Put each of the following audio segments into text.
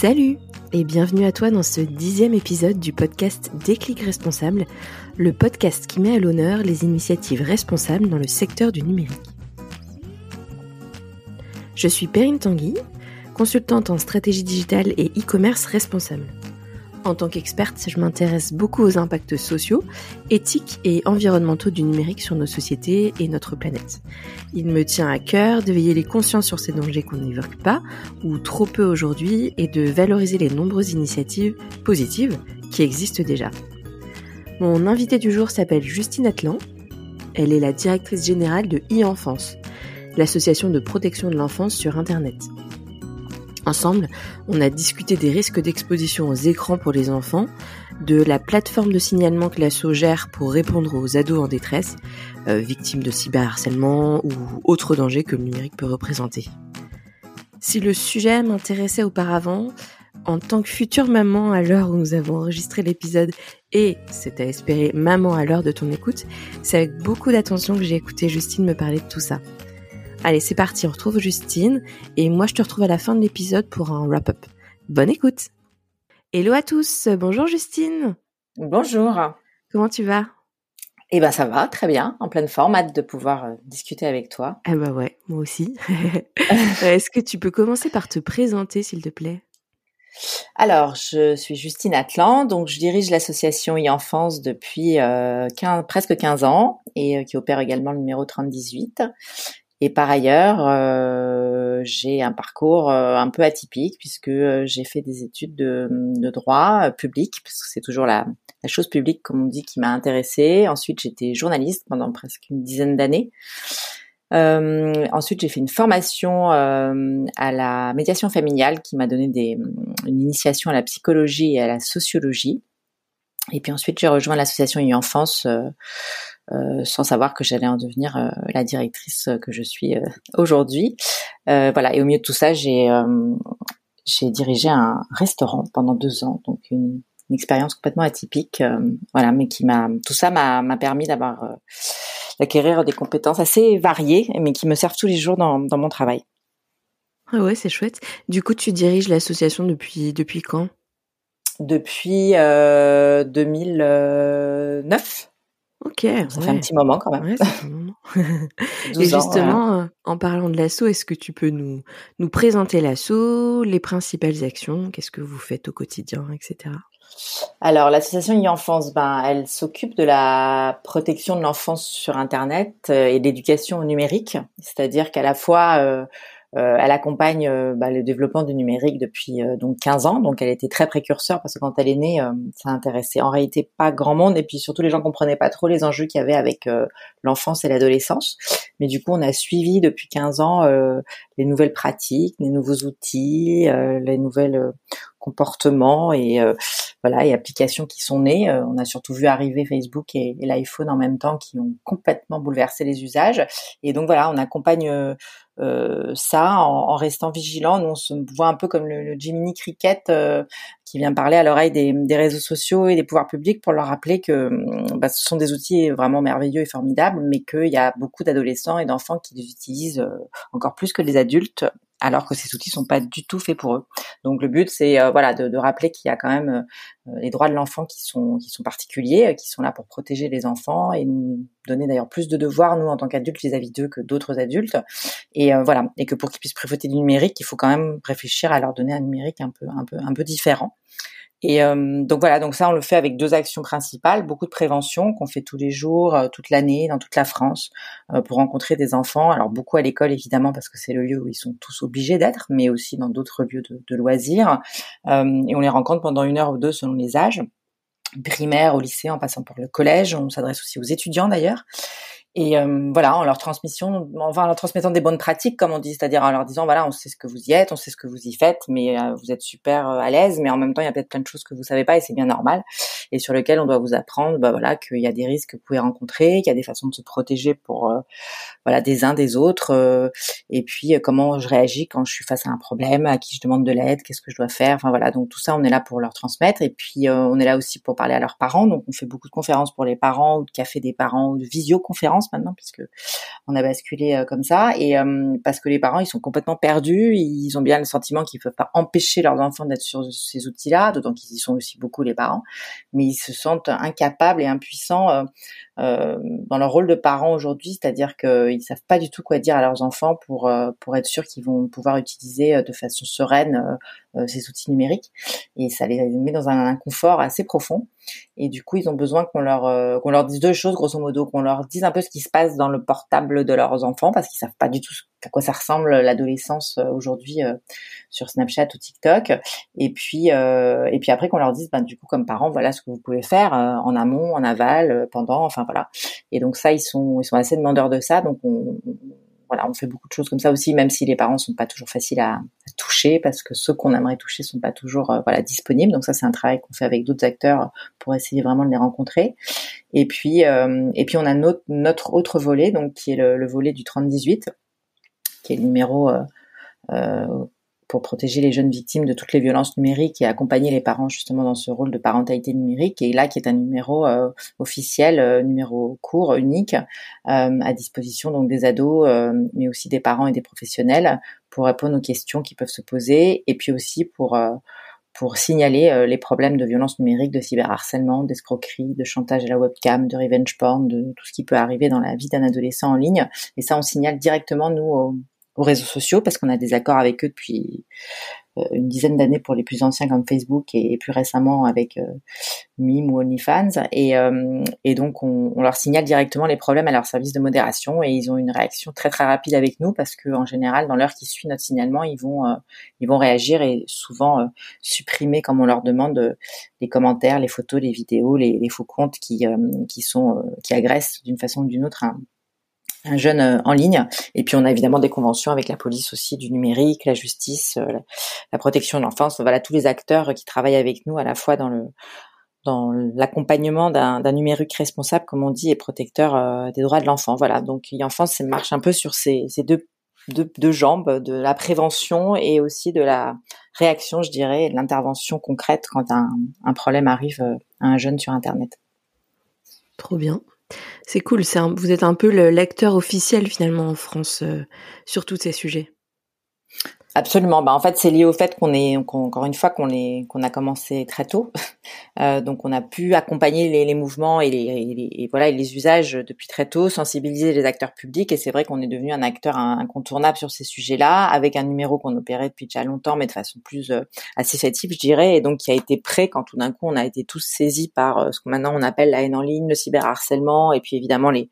Salut et bienvenue à toi dans ce dixième épisode du podcast Déclic Responsable, le podcast qui met à l'honneur les initiatives responsables dans le secteur du numérique. Je suis Perrine Tanguy, consultante en stratégie digitale et e-commerce responsable. En tant qu'experte, je m'intéresse beaucoup aux impacts sociaux, éthiques et environnementaux du numérique sur nos sociétés et notre planète. Il me tient à cœur de veiller les consciences sur ces dangers qu'on n'évoque pas, ou trop peu aujourd'hui, et de valoriser les nombreuses initiatives positives qui existent déjà. Mon invitée du jour s'appelle Justine Atlan. Elle est la directrice générale de e-enfance, l'association de protection de l'enfance sur Internet. Ensemble, on a discuté des risques d'exposition aux écrans pour les enfants, de la plateforme de signalement que l'asso gère pour répondre aux ados en détresse, euh, victimes de cyberharcèlement ou autres dangers que le numérique peut représenter. Si le sujet m'intéressait auparavant, en tant que future maman à l'heure où nous avons enregistré l'épisode et, c'est à espérer, maman à l'heure de ton écoute, c'est avec beaucoup d'attention que j'ai écouté Justine me parler de tout ça. Allez, c'est parti, on retrouve Justine et moi je te retrouve à la fin de l'épisode pour un wrap-up. Bonne écoute Hello à tous, bonjour Justine Bonjour Comment tu vas? Eh ben ça va, très bien, en pleine forme, hâte de pouvoir euh, discuter avec toi. Ah bah ouais, moi aussi. Euh, est-ce que tu peux commencer par te présenter s'il te plaît? Alors, je suis Justine Atlan, donc je dirige l'association e-enfance depuis euh, presque 15 ans et qui opère également le numéro 3018. Et par ailleurs, euh, j'ai un parcours euh, un peu atypique puisque euh, j'ai fait des études de, de droit public, parce que c'est toujours la, la, chose publique, comme on dit, qui m'a intéressée. Ensuite, j'étais journaliste pendant presque une dizaine d'années. Euh, ensuite, j'ai fait une formation euh, à la médiation familiale qui m'a donné des, une initiation à la psychologie et à la sociologie. Et puis ensuite, j'ai rejoint l'association e-enfance euh, sans savoir que j'allais en devenir euh, la directrice que je suis euh, aujourd'hui. voilà. Et au milieu de tout ça, j'ai j'ai dirigé un restaurant pendant deux ans, donc une, une expérience complètement atypique, voilà, mais qui m'a tout ça m'a permis d'avoir d'acquérir des compétences assez variées, mais qui me servent tous les jours dans, dans mon travail. Ah ouais, c'est chouette. Du coup, tu diriges l'association depuis depuis quand? Depuis euh, 2009. Ok. Ça fait un petit moment quand même. Ouais, un moment. Et justement, euh, en parlant de l'assaut, est-ce que tu peux nous, nous présenter l'assaut, les principales actions, qu'est-ce que vous faites au quotidien, etc. Alors, l'association e-enfance, ben, elle s'occupe de la protection de l'enfance sur Internet euh, et d'éducation numérique. C'est-à-dire qu'à la fois, euh, elle accompagne euh, bah, le développement du numérique depuis euh, donc 15 ans, donc elle était très précurseur parce que quand elle est née, ça intéressait en réalité pas grand monde et puis surtout les gens comprenaient pas trop les enjeux qu'il y avait avec l'enfance et l'adolescence. Mais du coup, on a suivi depuis 15 ans les nouvelles pratiques, les nouveaux outils, les nouvelles comportements et voilà et applications qui sont nées. on a surtout vu arriver Facebook et, l'iPhone en même temps qui ont complètement bouleversé les usages. Et donc voilà, on accompagne euh, ça en, restant vigilant. Nous, on se voit un peu comme le, le Jiminy Cricket euh, qui vient parler à l'oreille des, des, réseaux sociaux et des pouvoirs publics pour leur rappeler que bah, ce sont des outils vraiment merveilleux et formidables, mais qu'il y a beaucoup d'adolescents et d'enfants qui les utilisent euh, encore plus que les adultes alors que ces outils sont pas du tout faits pour eux. Donc le but c'est euh, voilà de, de, rappeler qu'il y a quand même euh, les droits de l'enfant qui sont qui sont particuliers, euh, qui sont là pour protéger les enfants et nous donner d'ailleurs plus de devoirs nous en tant qu'adultes vis-à-vis d'eux que d'autres adultes. Et voilà et que pour qu'ils puissent profiter du numérique, il faut quand même réfléchir à leur donner un numérique un peu un peu un peu différent. Et euh, donc voilà, donc ça on le fait avec deux actions principales, beaucoup de prévention qu'on fait tous les jours, euh, toute l'année, dans toute la France, euh, pour rencontrer des enfants. Alors beaucoup à l'école évidemment parce que c'est le lieu où ils sont tous obligés d'être, mais aussi dans d'autres lieux de, de loisirs. et on les rencontre pendant une heure ou deux selon les âges, primaire, au lycée, en passant par le collège. On s'adresse aussi aux étudiants d'ailleurs. Et euh, voilà, en leur transmission, enfin en leur transmettant des bonnes pratiques, comme on dit, c'est-à-dire en leur disant voilà, on sait ce que vous y êtes, on sait ce que vous y faites, mais euh, vous êtes super euh, à l'aise, mais en même temps il y a peut-être plein de choses que vous savez pas et c'est bien normal, et sur lesquelles on doit vous apprendre, bah voilà, qu'il y a des risques que vous pouvez rencontrer, qu'il y a des façons de se protéger pour voilà des uns des autres, et puis comment je réagis quand je suis face à un problème, à qui je demande de l'aide, qu'est-ce que je dois faire, enfin voilà, donc tout ça on est là pour leur transmettre, et puis on est là aussi pour parler à leurs parents, donc on fait beaucoup de conférences pour les parents ou de café des parents ou de visioconférences maintenant puisque on a basculé comme ça. Et parce que les parents ils sont complètement perdus, ils ont bien le sentiment qu'ils peuvent pas empêcher leurs enfants d'être sur ces outils-là, d'autant qu'ils y sont aussi beaucoup les parents, mais ils se sentent incapables et impuissants euh, dans leur rôle de parents aujourd'hui, c'est-à-dire qu'ils savent pas du tout quoi dire à leurs enfants pour euh, pour être sûr qu'ils vont pouvoir utiliser euh, de façon sereine ces outils numériques et ça les met dans un inconfort assez profond et du coup ils ont besoin qu'on leur qu'on leur dise deux choses grosso modo qu'on leur dise un peu ce qui se passe dans le portable de leurs enfants parce qu'ils savent pas du tout à quoi ça ressemble l'adolescence aujourd'hui sur Snapchat ou TikTok et puis et puis après qu'on leur dise ben du coup comme parents voilà ce que vous pouvez faire en amont en aval pendant enfin voilà. Et donc ça, ils sont, ils sont assez demandeurs de ça. Donc on, voilà, on fait beaucoup de choses comme ça aussi, même si les parents sont pas toujours faciles à, toucher parce que ceux qu'on aimerait toucher sont pas toujours euh, voilà disponibles. Donc ça, c'est un travail qu'on fait avec d'autres acteurs pour essayer vraiment de les rencontrer. Et puis euh, et puis on a notre, notre autre volet donc qui est le, volet du 30-18, qui est le numéro euh, pour protéger les jeunes victimes de toutes les violences numériques et accompagner les parents justement dans ce rôle de parentalité numérique. Et là, qui est un numéro euh, officiel, euh, numéro court, unique, euh, à disposition donc des ados, mais aussi des parents et des professionnels pour répondre aux questions qui peuvent se poser et puis aussi pour pour signaler les problèmes de violence numérique, de cyberharcèlement, d'escroquerie, de chantage à la webcam, de revenge porn, de tout ce qui peut arriver dans la vie d'un adolescent en ligne. Et ça, on signale directement nous aux, aux réseaux sociaux parce qu'on a des accords avec eux depuis euh, une dizaine d'années pour les plus anciens comme Facebook et, plus récemment avec euh, Mime ou OnlyFans. Et, euh, donc on, leur signale directement les problèmes à leur service de modération et ils ont une réaction très très rapide avec nous parce que en général dans l'heure qui suit notre signalement ils vont réagir et souvent supprimer comme on leur demande les commentaires, les photos, les vidéos, les, faux comptes qui sont qui agressent d'une façon ou d'une autre un jeune euh, en ligne. Et puis on a évidemment des conventions avec la police aussi du numérique, la justice, euh, la, protection de l'enfance. Voilà tous les acteurs qui travaillent avec nous à la fois dans le dans l'accompagnement d'un numérique responsable, comme on dit, et protecteur euh, des droits de l'enfant. Voilà. Donc l'enfance ça marche un peu sur ces, ces deux, deux, deux, jambes, de la prévention et aussi de la réaction, je dirais, de l'intervention concrète quand un, un problème arrive à un jeune sur Internet. Trop bien. C'est cool, c'est vous êtes un peu le lecteur officiel finalement en France euh, sur tous ces sujets. Absolument. Bah en fait, c'est lié au fait qu'on est encore une fois qu'on est qu'on a commencé très tôt, euh, donc on a pu accompagner les, les mouvements et les, et voilà et les usages depuis très tôt, sensibiliser les acteurs publics et c'est vrai qu'on est devenu un acteur incontournable sur ces sujets-là avec un numéro qu'on opérait depuis déjà longtemps mais de façon plus euh, associative, je dirais, et donc qui a été prêt quand tout d'un coup on a été tous saisis par euh, ce que maintenant on appelle la haine en ligne, le cyberharcèlement et puis évidemment les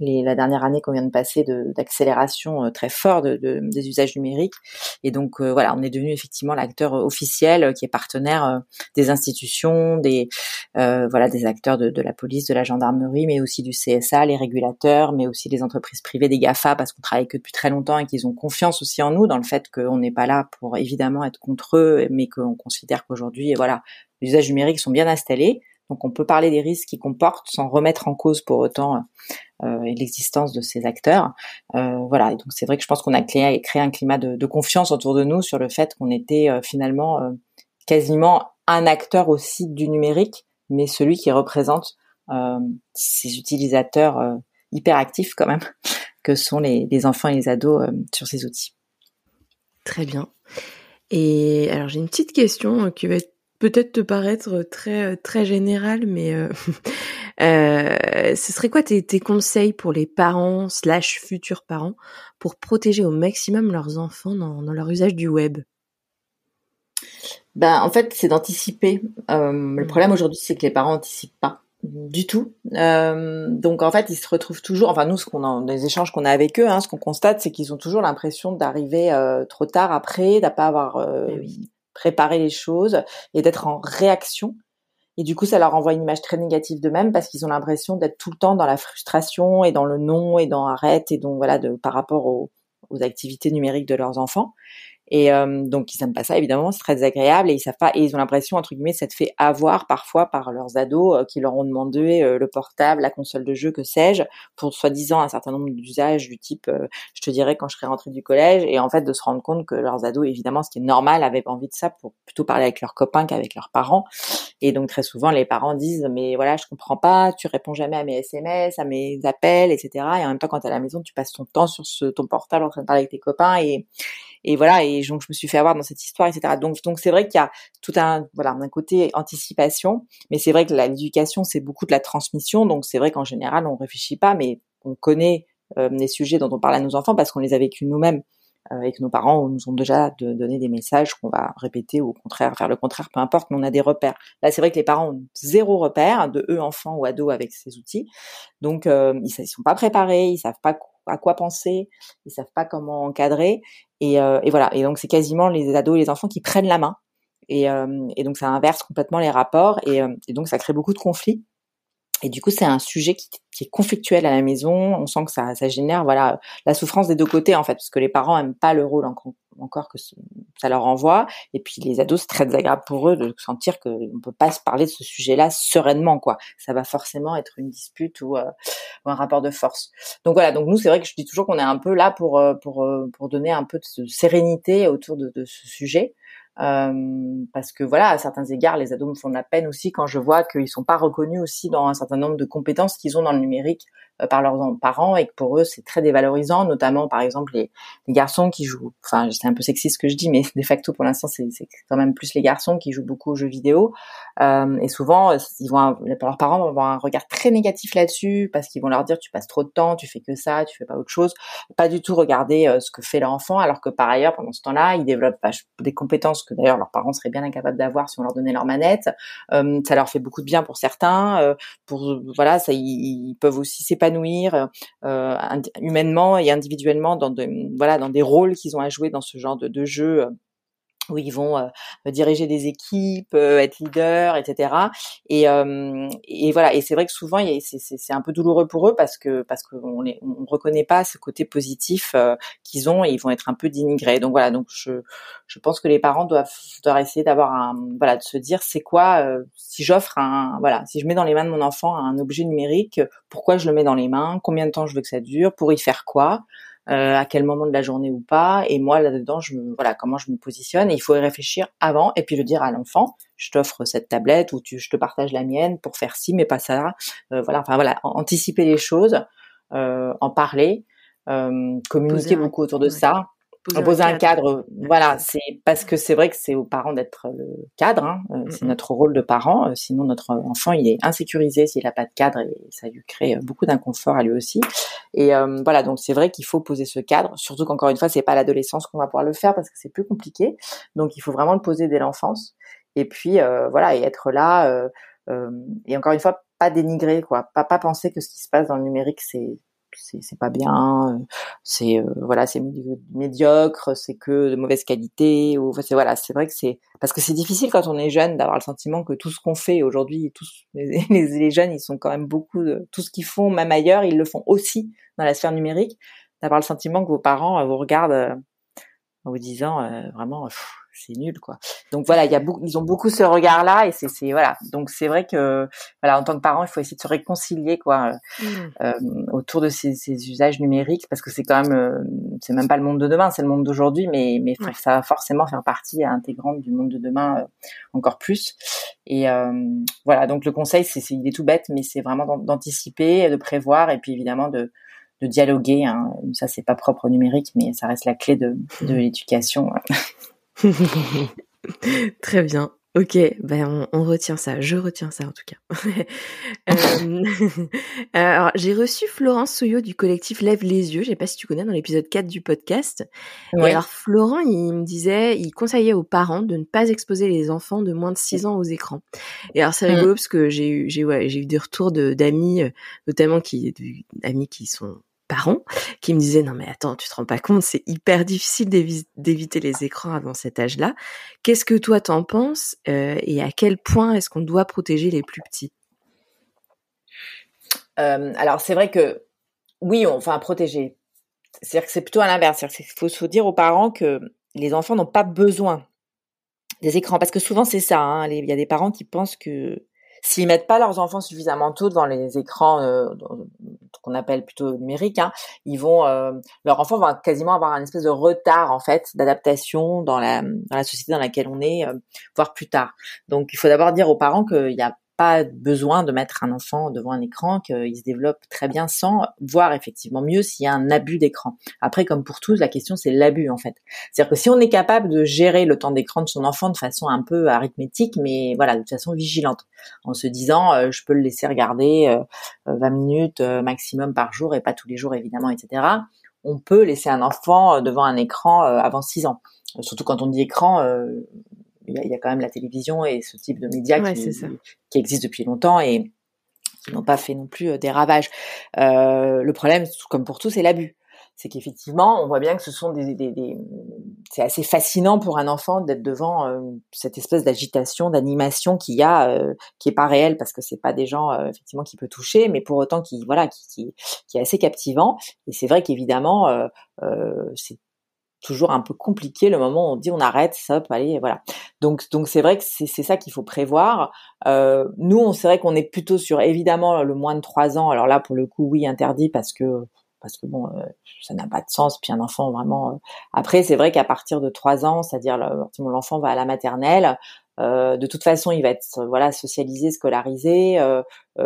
les, la dernière année qu'on vient de passer d'accélération euh, très fort de, de, des usages numériques. Et donc euh, voilà, on est devenu effectivement l'acteur euh, officiel qui est partenaire des institutions, des voilà des acteurs de, de, la police, de la gendarmerie, mais aussi du CSA, les régulateurs, mais aussi les entreprises privées, des Gafa, parce qu'on travaille que depuis très longtemps et qu'ils ont confiance aussi en nous dans le fait qu'on n'est pas là pour évidemment être contre eux, mais qu'on considère qu'aujourd'hui, voilà, les usages numériques sont bien installés. Donc on peut parler des risques qu'ils comportent sans remettre en cause pour autant euh, l'existence de ces acteurs. Euh, voilà, et donc c'est vrai que je pense qu'on a créé, un climat de, confiance autour de nous sur le fait qu'on était euh, finalement euh, quasiment un acteur aussi du numérique, mais celui qui représente ces utilisateurs hyper actifs quand même, que sont les, les enfants et les ados sur ces outils. Très bien. Et alors j'ai une petite question qui va être peut-être te paraître très très général, mais euh, euh, ce serait quoi tes, tes, conseils pour les parents slash futurs parents pour protéger au maximum leurs enfants dans, dans leur usage du web? Ben en fait, c'est d'anticiper. Euh, le mmh. problème aujourd'hui, c'est que les parents anticipent pas du tout. Euh, donc en fait, ils se retrouvent toujours. Enfin nous, ce qu'on a, des échanges qu'on a avec eux, hein, ce qu'on constate, c'est qu'ils ont toujours l'impression d'arriver euh, trop tard après, d'à pas avoir euh, oui préparer les choses et d'être en réaction. Et du coup, ça leur envoie une image très négative d'eux-mêmes parce qu'ils ont l'impression d'être tout le temps dans la frustration et dans le non et dans arrête et donc voilà de par rapport aux, aux activités numériques de leurs enfants. Et euh, donc ils aiment pas ça évidemment, c'est très désagréable et ils savent pas et ils ont l'impression entre guillemets te fait avoir parfois par leurs ados euh, qui leur ont demandé euh, le portable, la console de jeu, que sais-je, pour soi-disant un certain nombre d'usages du type je te dirais quand je serai rentrée du collège et en fait de se rendre compte que leurs ados évidemment ce qui est normal avaient envie de ça pour plutôt parler avec leurs copains qu'avec leurs parents Et donc très souvent les parents disent mais voilà je comprends pas, tu réponds jamais à mes SMS, à mes appels, etc. Et en même temps quand t'es à la maison tu passes ton temps sur ce, ton portable en train de parler avec tes copains et et voilà et donc je me suis fait avoir dans cette histoire etc donc donc c'est vrai qu'il y a tout un voilà un côté anticipation mais c'est vrai que l'éducation c'est beaucoup de la transmission. Donc c'est vrai qu'en général on réfléchit pas mais on connaît euh, les sujets dont on parle à nos enfants parce qu'on les a vécus nous-mêmes avec nos parents nous ont déjà donné des messages qu'on va répéter ou au contraire faire le contraire, peu importe, mais on a des repères. Là, c'est vrai que les parents ont zéro repère de eux enfants ou ados avec ces outils, donc euh, ils, ils sont pas préparés, ils savent pas à quoi penser, ils savent pas comment encadrer, et, euh, et voilà. Et donc c'est quasiment les ados et les enfants qui prennent la main, et, euh, et donc ça inverse complètement les rapports, et, euh, et donc ça crée beaucoup de conflits. Et du coup, c'est un sujet qui, est conflictuel à la maison. On sent que ça, ça, génère, voilà, la souffrance des deux côtés en fait, parce que les parents aiment pas le rôle encore que ça leur envoie. Et puis les ados, c'est très désagréable pour eux de sentir qu'on ne peut pas se parler de ce sujet-là sereinement, quoi. Ça va forcément être une dispute ou, euh, ou un rapport de force. Donc voilà. Donc nous, c'est vrai que je dis toujours qu'on est un peu là pour euh, pour euh, pour donner un peu de sérénité autour de ce sujet. Euh, parce que voilà, à certains égards, les ados me font de la peine aussi quand je vois qu'ils sont pas reconnus aussi dans un certain nombre de compétences qu'ils ont dans le numérique par leurs parents et que pour eux c'est très dévalorisant, notamment par exemple les, les garçons qui jouent. Enfin, c'est un peu sexiste ce que je dis, mais de facto pour l'instant c'est quand même plus les garçons qui jouent beaucoup aux jeux vidéo euh, et souvent ils vont leurs parents vont avoir un regard très négatif là-dessus parce qu'ils vont leur dire tu passes trop de temps, tu fais que ça, tu fais pas autre chose, pas du tout regarder euh, ce que fait l'enfant alors que par ailleurs pendant ce temps-là ils développent des compétences que d'ailleurs leurs parents seraient bien incapables d'avoir si on leur donnait leur manette. Euh, ça leur fait beaucoup de bien pour certains, euh, pour voilà ça ils, ils peuvent aussi s'épanouir s'épanouir euh, humainement et individuellement dans des rôles qu'ils ont à jouer dans ce genre de, de jeu euh, où ils vont euh, diriger des équipes, euh, être leader, etc. Et, euh, et voilà. Et c'est vrai que souvent, c'est un peu douloureux pour eux parce que parce qu'on les on reconnaît pas ce côté positif qu'ils ont et ils vont être un peu dénigrés. Donc voilà. Donc je je pense que les parents doivent doivent essayer d'avoir un voilà de se dire c'est quoi si j'offre un voilà si je mets dans les mains de mon enfant un objet numérique, pourquoi je le mets dans les mains, combien de temps je veux que ça dure, pour y faire quoi? Euh, à quel moment de la journée ou pas. Et moi là-dedans, je me, voilà comment je me positionne. Et il faut y réfléchir avant et puis le dire à l'enfant. Je t'offre cette tablette ou tu, je te partage la mienne pour faire ci, mais pas ça. Euh, voilà, enfin voilà, anticiper les choses, euh, en parler, communiquer beaucoup autour de ça poser, un, cadre. Voilà, c'est parce que c'est vrai que c'est aux parents d'être le cadre. Hein, euh, c'est notre rôle de parent. Euh, sinon, notre enfant, il est insécurisé s'il n'a pas de cadre et ça lui crée euh, beaucoup d'inconfort à lui aussi. Et voilà, donc c'est vrai qu'il faut poser ce cadre. Surtout qu'encore une fois, c'est pas l'adolescence qu'on va pouvoir le faire parce que c'est plus compliqué. Donc, il faut vraiment le poser dès l'enfance. Et puis voilà, et être là. et encore une fois, pas dénigrer quoi, pas pas penser que ce qui se passe dans le numérique c'est c'est pas bien, euh, c'est euh, voilà, c'est médiocre, c'est que de mauvaise qualité ou c'est voilà, c'est vrai que c'est parce que c'est difficile quand on est jeune d'avoir le sentiment que tout ce qu'on fait aujourd'hui, tous les, les, jeunes, ils sont quand même beaucoup tout ce qu'ils font même ailleurs, ils le font aussi dans la sphère numérique, d'avoir le sentiment que vos parents euh, vous regardent en vous disant vraiment c'est nul quoi. Donc voilà, il y a beaucoup, ils ont beaucoup ce regard-là et c'est voilà. Donc c'est vrai que voilà, en tant que parent, il faut essayer de se réconcilier quoi mmh. euh, autour de ces, ces, usages numériques parce que c'est quand même euh, c'est même pas le monde de demain, c'est le monde d'aujourd'hui, mais mais ça va forcément faire partie intégrante du monde de demain euh, encore plus. Et voilà, donc le conseil, c'est il est tout bête, mais c'est vraiment d'anticiper, de prévoir et puis évidemment de de dialoguer. Hein. Ça, c'est pas propre au numérique, mais ça reste la clé de, de l'éducation. Très bien. Ok, ben on, retient ça. Je retiens ça en tout cas. Euh, alors j'ai reçu Florence Souillot du collectif Lève les yeux. Je sais pas si tu connais dans l'épisode 4 du podcast. Et alors Florent, il me disait, il conseillait aux parents de ne pas exposer les enfants de moins de 6 ans aux écrans. Et alors c'est mmh. rigolo parce que j'ai eu, j'ai ouais, j'ai eu des retours de d'amis, euh, notamment qui, d'amis qui sont parents qui me disaient non mais attends tu te rends pas compte c'est hyper difficile d'éviter les écrans avant cet âge-là. Qu'est-ce que toi t'en penses euh, et à quel point est-ce qu'on doit protéger les plus petits? Euh, alors c'est vrai que oui on va protéger. C'est-à-dire que c'est plutôt à l'inverse. Il faut se dire aux parents que les enfants n'ont pas besoin des écrans. Parce que souvent c'est ça hein, il y a des parents qui pensent que s'ils mettent pas leurs enfants suffisamment tôt devant les écrans euh, qu'on appelle plutôt numériques, hein, ils vont, euh, leur enfant va quasiment avoir un espèce de retard en fait d'adaptation dans la dans la société dans laquelle on est, euh, voire plus tard. Donc il faut d'abord dire aux parents qu'il y a pas besoin de mettre un enfant devant un écran, qu'il se développe très bien sans, voire effectivement mieux s'il y a un abus d'écran. Après, comme pour tous, la question c'est l'abus en fait. C'est-à-dire que si on est capable de gérer le temps d'écran de son enfant de façon un peu arithmétique, mais voilà, de façon vigilante, en se disant euh, je peux le laisser regarder 20 euh, minutes euh, maximum par jour et pas tous les jours évidemment, etc. On peut laisser un enfant devant un écran avant 6 ans. Surtout quand on dit écran, il y, a, quand même la télévision et ce type de médias qui, qui existent depuis longtemps et qui n'ont pas fait non plus euh, des ravages. Euh, le problème, comme pour tout, c'est l'abus. C'est qu'effectivement, on voit bien que ce sont des, des, des... c'est assez fascinant pour un enfant d'être devant euh, cette espèce d'agitation, d'animation qu'il y a, euh, qui est pas réelle parce que c'est pas des gens effectivement qui peut toucher, mais pour autant qui voilà, qui, qui, qui est assez captivant. Et c'est vrai qu'évidemment, c'est toujours un peu compliqué le moment où on dit on arrête, peut aller, voilà. Donc donc c'est vrai que c'est ça qu'il faut prévoir. Euh, nous, on c'est vrai qu'on est plutôt sur évidemment le moins de trois ans. Alors là, pour le coup, oui, interdit parce que parce que bon, euh, ça n'a pas de sens. Puis un enfant vraiment. Euh, après, c'est vrai qu'à partir de trois ans, c'est-à-dire l'enfant va à la maternelle. Euh, de toute façon, il va être voilà socialisé, scolarisé. Euh,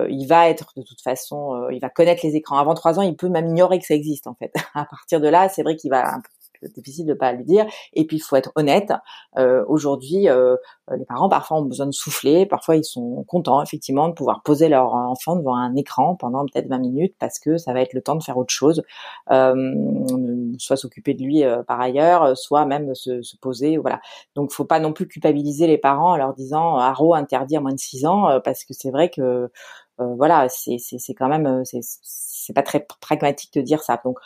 il va être de toute façon, il va connaître les écrans. Avant trois ans, il peut même ignorer que ça existe en fait. à partir de là, c'est vrai qu'il va difficile de pas lui dire. Et puis il faut être honnête. Euh, Aujourd'hui, euh, les parents parfois ont besoin de souffler, parfois ils sont contents effectivement de pouvoir poser leur enfant devant un écran pendant peut-être 20 minutes parce que ça va être le temps de faire autre chose, euh, soit s'occuper de lui euh, par ailleurs, soit même se, se, poser. Voilà. Donc faut pas non plus culpabiliser les parents en leur disant Haro interdit à moins de 6 ans euh, parce que c'est vrai que voilà, c'est quand même c'est pas très pragmatique de dire ça. Donc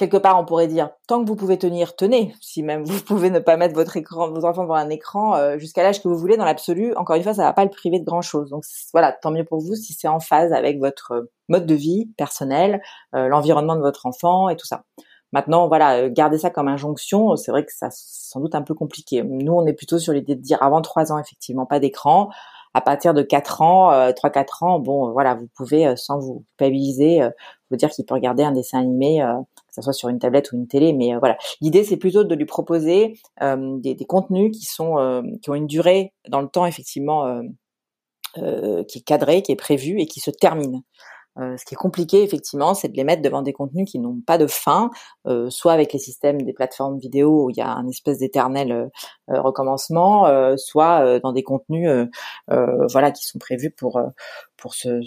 quelque part, on pourrait dire, tant que vous pouvez tenir, tenez. Si même vous pouvez ne pas mettre votre écran, vos enfants devant un écran euh, jusqu'à l'âge que vous voulez, dans l'absolu, encore une fois, ça va pas le priver de grand chose. Donc voilà, tant mieux pour vous si c'est en phase avec votre mode de vie personnel, euh, l'environnement de votre enfant et tout ça. Maintenant, voilà, euh, garder ça comme injonction, c'est vrai que ça sans doute un peu compliqué. Nous, on est plutôt sur l'idée de dire avant trois ans, effectivement, pas d'écran à partir de 4 ans, euh, 3-4 ans, bon, voilà, vous pouvez, euh, sans vous culpabiliser, euh, vous dire qu'il peut regarder un dessin animé, euh, que ce soit sur une tablette ou une télé, mais voilà. L'idée, c'est plutôt de lui proposer des, des, contenus qui sont, qui ont une durée dans le temps, effectivement, qui est cadrée, qui est prévue et qui se termine. Euh, ce qui est compliqué, effectivement, c'est de les mettre devant des contenus qui n'ont pas de fin, euh, soit avec les systèmes des plateformes vidéo où il y a un espèce d'éternel euh, recommencement, soit dans des contenus, voilà, qui sont prévus pour pour se,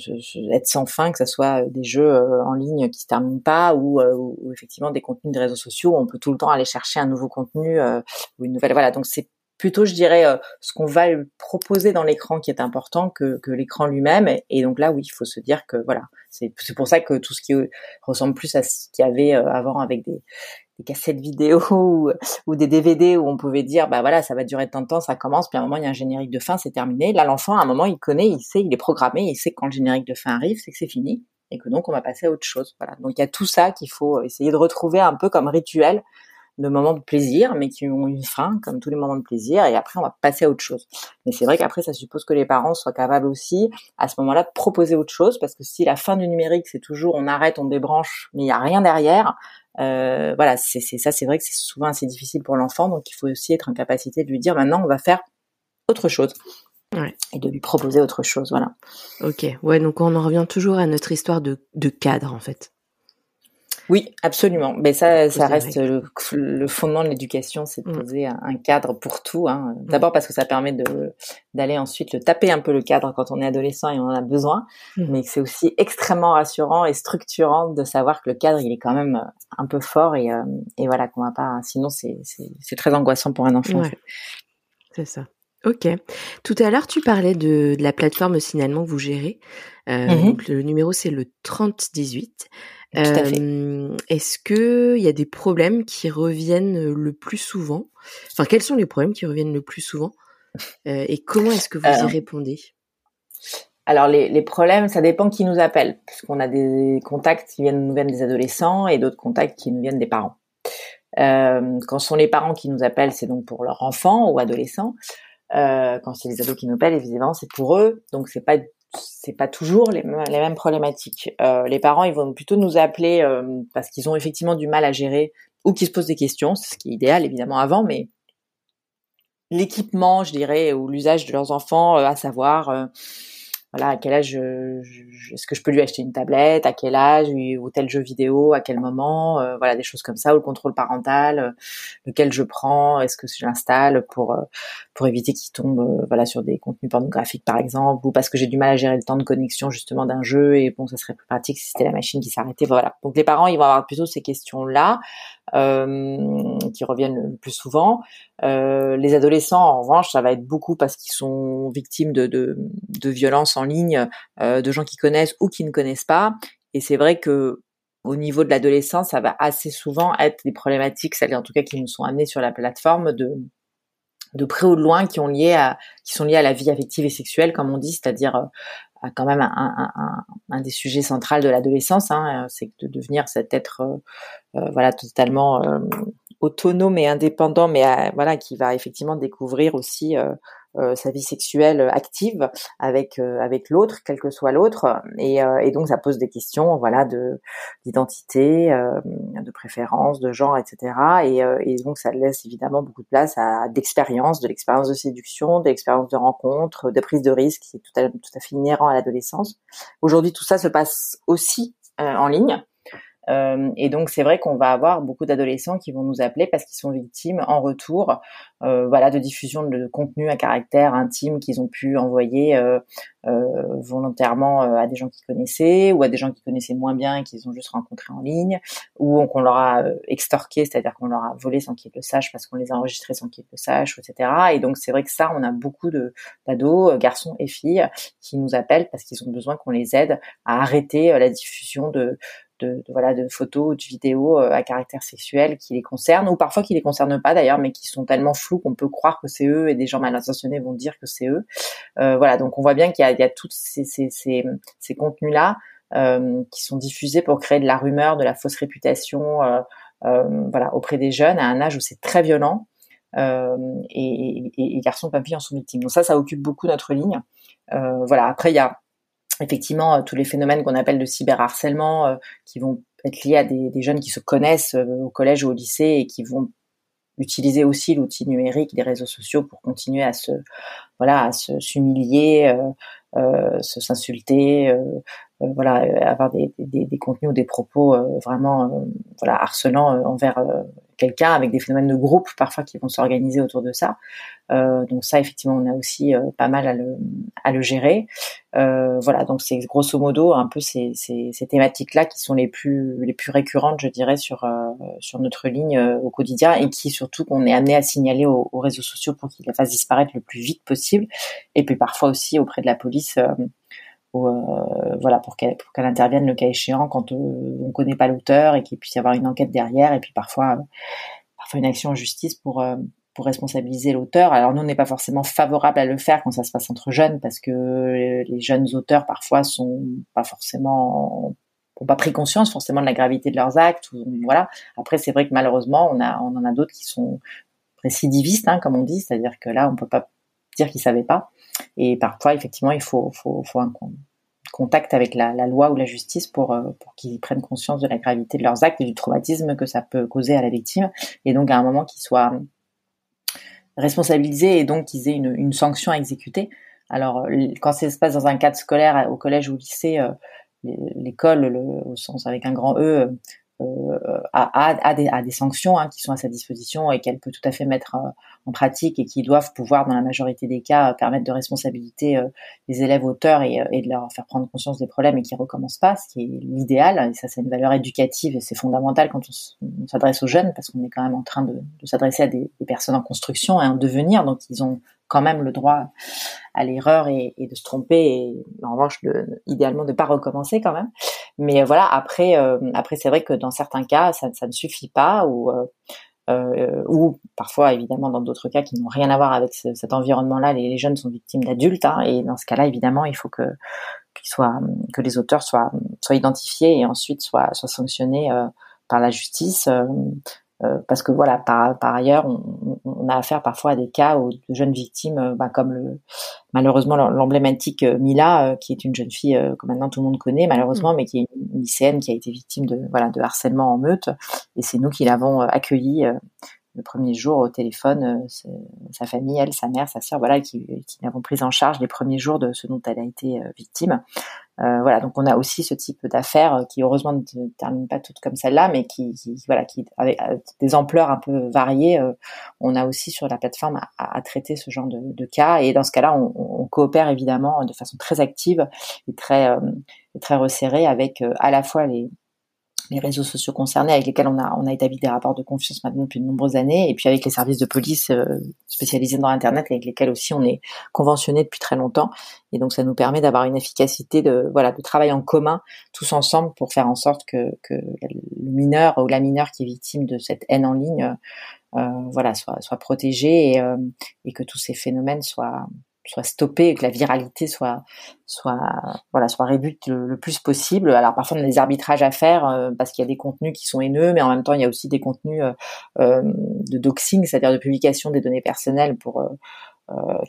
être sans fin, que ce soit des jeux en ligne qui se terminent pas, ou, ou, effectivement des contenus de réseaux sociaux où on peut tout le temps aller chercher un nouveau contenu ou une nouvelle. Voilà, donc c'est plutôt, je dirais, euh, ce qu'on va proposer dans l'écran qui est important que, que l'écran lui-même. Et, donc là, oui, il faut se dire que voilà, c'est pour ça que tout ce qui ressemble plus à ce qu'il y avait euh, avant avec des, des cassettes vidéo ou, ou, des DVD où on pouvait dire bah voilà ça va durer tant de temps ça commence puis à un moment il y a un générique de fin c'est terminé. Là l'enfant à un moment il connaît il sait il est programmé il sait quand le générique de fin arrive c'est que c'est fini et que donc on va passer à autre chose. Voilà. Donc il y a tout ça qu'il faut essayer de retrouver un peu comme rituel de moments de plaisir, mais qui ont une fin, comme tous les moments de plaisir, et après on va passer à autre chose. Mais c'est vrai qu'après ça suppose que les parents soient capables aussi, à ce moment-là, de proposer autre chose, parce que si la fin du numérique c'est toujours on arrête, on débranche, mais il n'y a rien derrière, euh, voilà, c'est ça, c'est vrai que c'est souvent assez difficile pour l'enfant, donc il faut aussi être en capacité de lui dire maintenant on va faire autre chose. Ouais. Et de lui proposer autre chose, voilà. Ok, ouais, donc on en revient toujours à notre histoire de, de cadre en fait. Oui, absolument. Mais ça, ça reste le, fondement de l'éducation, c'est de mm. poser un, cadre pour tout. Hein. Mm. D'abord parce que ça permet de d'aller ensuite le taper un peu le cadre quand on est adolescent et on en a besoin, mm. mais c'est aussi extrêmement rassurant et structurant de savoir que le cadre il est quand même euh, un peu fort et, euh, et voilà qu'on va pas. Sinon c'est c'est très angoissant pour un enfant. C'est ça. Ok. Tout à l'heure, tu parlais de, de, la plateforme signalement que vous gérez. Euh, donc le numéro, c'est le 3018. Euh, Est-ce que il y a des problèmes qui reviennent le plus souvent? Enfin, quels sont les problèmes qui reviennent le plus souvent? Euh, Et comment est-ce que vous y répondez? Alors les, les, problèmes, ça dépend qui nous appelle, puisqu'on a des contacts qui viennent nous viennent des adolescents et d'autres contacts qui nous viennent des parents. Quand ce sont les parents qui nous appellent, c'est donc pour leur enfant ou adolescent. Quand c'est les ados qui nous appellent, évidemment, c'est pour eux, donc c'est pas c'est pas toujours les, mêmes problématiques. les parents, ils vont plutôt nous appeler parce qu'ils ont effectivement du mal à gérer ou qu'ils se posent des questions, ce qui est idéal évidemment avant, mais l'équipement, je dirais, ou l'usage de leurs enfants, à savoir voilà, à quel âge est-ce que je peux lui acheter une tablette, à quel âge, ou tel jeu vidéo, à quel moment, euh, voilà, des choses comme ça, ou le contrôle parental, euh, lequel je prends, est-ce que je l'installe pour euh, pour éviter qu'il tombe, voilà, sur des contenus pornographiques par exemple, ou parce que j'ai du mal à gérer le temps de connexion justement d'un jeu et bon, ça serait plus pratique si c'était la machine qui s'arrêtait, voilà. Donc les parents, ils vont avoir plutôt ces questions là. Euh, qui reviennent le plus souvent. Euh, les adolescents, en revanche, ça va être beaucoup parce qu'ils sont victimes de, de, de violences en ligne, euh, de gens qui connaissent ou qui ne connaissent pas. Et c'est vrai que au niveau de l'adolescence, ça va assez souvent être des problématiques, celles en tout cas qui nous sont amenées sur la plateforme, de de près ou de loin qui ont lié à qui sont liés à la vie affective et sexuelle comme on dit c'est-à-dire quand même un, des sujets centraux de l'adolescence, hein, c'est de devenir cet être euh, euh, voilà totalement euh, autonome et indépendant, mais voilà qui va effectivement découvrir aussi euh, sa vie sexuelle active avec euh, avec l'autre, quel que soit l'autre, et, euh, et, donc ça pose des questions, voilà, de d'identité, de préférence, de genre, etc. Et, et, donc ça laisse évidemment beaucoup de place à d'expérience, de l'expérience de séduction, de l'expérience de rencontre, de prise de risque, qui est tout à, tout à fait inhérent à l'adolescence. Aujourd'hui, tout ça se passe aussi en ligne. Euh, et donc c'est vrai qu'on va avoir beaucoup d'adolescents qui vont nous appeler parce qu'ils sont victimes en retour, euh, voilà, de diffusion de contenu à caractère intime qu'ils ont pu envoyer euh, euh volontairement euh, à des gens qu'ils connaissaient ou à des gens qu'ils connaissaient moins bien et qu'ils ont juste rencontrés en ligne, ou qu'on leur a extorqué, c'est-à-dire qu'on leur a volé sans qu'ils le sachent parce qu'on les a enregistrés sans qu'ils le sachent, etc. Et donc c'est vrai que ça, on a beaucoup d'ados, garçons et filles, qui nous appellent parce qu'ils ont besoin qu'on les aide à arrêter la diffusion de de, voilà de photos ou de vidéos euh, à caractère sexuel qui les concernent ou parfois qui les concernent pas d'ailleurs mais qui sont tellement flous qu'on peut croire que c'est eux et des gens mal intentionnés vont dire que c'est eux. Euh, voilà donc on voit bien qu'il y a, il tous ces, ces, ces, ces contenus là euh, qui sont diffusés pour créer de la rumeur de la fausse réputation voilà auprès des jeunes à un âge où c'est très violent et, et, et, garçons pas filles en sont victimes. Donc ça ça occupe beaucoup notre ligne. Voilà après il y a effectivement euh, tous les phénomènes qu'on appelle de cyberharcèlement euh, qui vont être liés à des, jeunes qui se connaissent euh, au collège ou au lycée et qui vont utiliser aussi l'outil numérique des réseaux sociaux pour continuer à se voilà à se s'humilier euh, se s'insulter voilà avoir des, des, des, contenus ou des propos vraiment voilà harcelants envers quelqu'un avec des phénomènes de groupe parfois qui vont s'organiser autour de ça. Euh, donc ça, effectivement, on a aussi euh, pas mal à le, à le gérer. Euh, voilà, donc c'est grosso modo un peu ces, ces, ces thématiques-là qui sont les plus les plus récurrentes, je dirais, sur euh, sur notre ligne euh, au quotidien et qui surtout qu'on est amené à signaler aux, aux réseaux sociaux pour qu'ils les fassent disparaître le plus vite possible. Et puis parfois aussi auprès de la police euh, voilà pour qu'elle pour qu'elle intervienne le cas échéant quand euh, on connaît pas l'auteur et qu'il puisse y avoir une enquête derrière et puis parfois parfois une action en justice pour euh, pour responsabiliser l'auteur. Alors nous on n'est pas forcément favorable à le faire quand ça se passe entre jeunes parce que les jeunes auteurs parfois sont pas forcément ont pas pris conscience forcément de la gravité de leurs actes ou, voilà. Après c'est vrai que malheureusement on a on en a d'autres qui sont récidivistes hein, comme on dit, c'est-à-dire que là on peut pas dire qu'ils savaient pas. Et parfois, effectivement, il faut, faut, faut un contact avec la, la, loi ou la justice pour, euh, pour qu'ils prennent conscience de la gravité de leurs actes et du traumatisme que ça peut causer à la victime. Et donc, à un moment, qu'ils soient responsabilisés et donc qu'ils aient une, une, sanction à exécuter. Alors, quand ça se passe dans un cadre scolaire, au collège ou au lycée, euh, l'école, au sens avec un grand E, euh, a, des, des, sanctions hein, qui sont à sa disposition et qu'elle peut tout à fait mettre euh, en pratique et qui doivent pouvoir, dans la majorité des cas, permettre de responsabiliser euh, les élèves auteurs et, et, de leur faire prendre conscience des problèmes et qui recommencent pas, ce qui est l'idéal. Et ça, c'est une valeur éducative et c'est fondamental quand on, s'adresse aux jeunes parce qu'on est quand même en train de, s'adresser à des, personnes en construction et en devenir, donc ils ont quand même le droit à l'erreur et, et, de se tromper et en revanche idéalement de pas recommencer quand même mais voilà après euh, après c'est vrai que dans certains cas ça, ça ne suffit pas ou euh, euh, ou parfois évidemment dans d'autres cas qui n'ont rien à voir avec ce, cet environnement-là, les, jeunes sont victimes d'adultes hein, et dans ce cas-là évidemment il faut que soient, que les auteurs soient soient identifiés et ensuite soient soient sanctionnés euh, par la justice parce que voilà, par, par ailleurs, on, on, a affaire parfois à des cas où de jeunes victimes, bah, comme le malheureusement l'emblématique Mila, qui est une jeune fille que maintenant tout le monde connaît malheureusement, mmh. mais qui est une lycéenne qui a été victime de voilà de harcèlement en meute, et c'est nous qui l'avons accueillie le premier jour au téléphone, euh, sa famille, elle, sa mère, sa sœur, voilà, qui, qui l'avons prise en charge les premiers jours de ce dont elle a été euh, victime. Euh, voilà, donc on a aussi ce type d'affaires qui heureusement ne terminent pas toutes comme celle-là, mais qui, voilà, qui avec des ampleurs un peu variées, on a aussi sur la plateforme à, traiter ce genre de, cas. Et dans ce cas-là, on, coopère évidemment de façon très active et très et très resserrée avec à la fois les les réseaux sociaux concernés avec lesquels on a, on a établi des rapports de confiance maintenant depuis de nombreuses années, et puis avec les services de police euh, spécialisés dans Internet avec lesquels aussi on est conventionné depuis très longtemps. Et donc ça nous permet d'avoir une efficacité de voilà de travail en commun tous ensemble pour faire en sorte que, que le mineur ou la mineure qui est victime de cette haine en ligne euh, voilà soit soit protégé et, euh, et que tous ces phénomènes soient soit stoppé et que la viralité soit soit voilà soit réduite le, plus possible. Alors parfois on a des arbitrages à faire euh, parce qu'il y a des contenus qui sont haineux, mais en même temps il y a aussi des contenus euh, euh de doxing, c'est-à-dire de publication des données personnelles pour